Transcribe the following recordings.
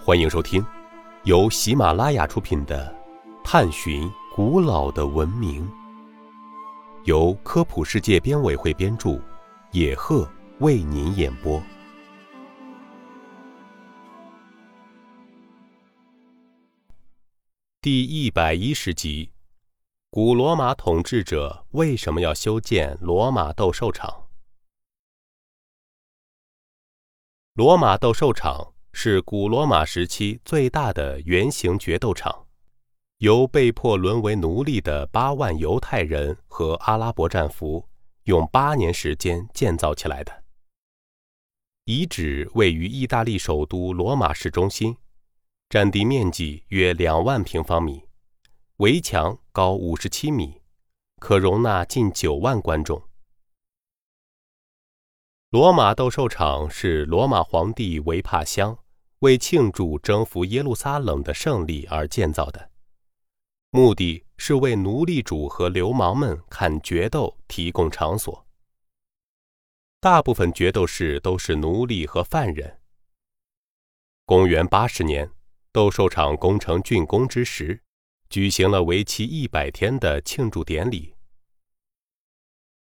欢迎收听由喜马拉雅出品的《探寻古老的文明》，由科普世界编委会编著，野鹤为您演播。第一百一十集：古罗马统治者为什么要修建罗马斗兽场？罗马斗兽场是古罗马时期最大的圆形决斗场，由被迫沦为奴隶的八万犹太人和阿拉伯战俘用八年时间建造起来的。遗址位于意大利首都罗马市中心。占地面积约两万平方米，围墙高五十七米，可容纳近九万观众。罗马斗兽场是罗马皇帝维帕乡为庆祝征服耶路撒冷的胜利而建造的，目的是为奴隶主和流氓们看决斗提供场所。大部分决斗士都是奴隶和犯人。公元八十年。斗兽场工程竣工之时，举行了为期一百天的庆祝典礼。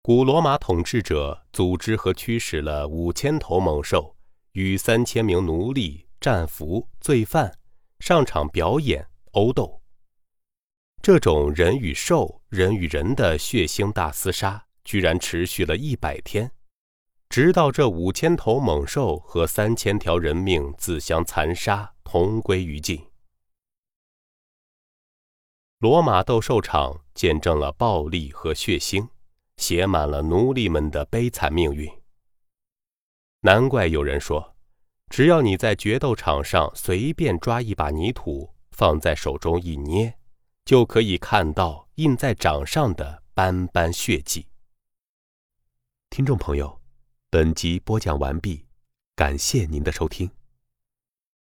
古罗马统治者组织和驱使了五千头猛兽与三千名奴隶、战俘、罪犯上场表演殴斗。这种人与兽、人与人的血腥大厮杀，居然持续了一百天，直到这五千头猛兽和三千条人命自相残杀。同归于尽。罗马斗兽场见证了暴力和血腥，写满了奴隶们的悲惨命运。难怪有人说，只要你在决斗场上随便抓一把泥土，放在手中一捏，就可以看到印在掌上的斑斑血迹。听众朋友，本集播讲完毕，感谢您的收听。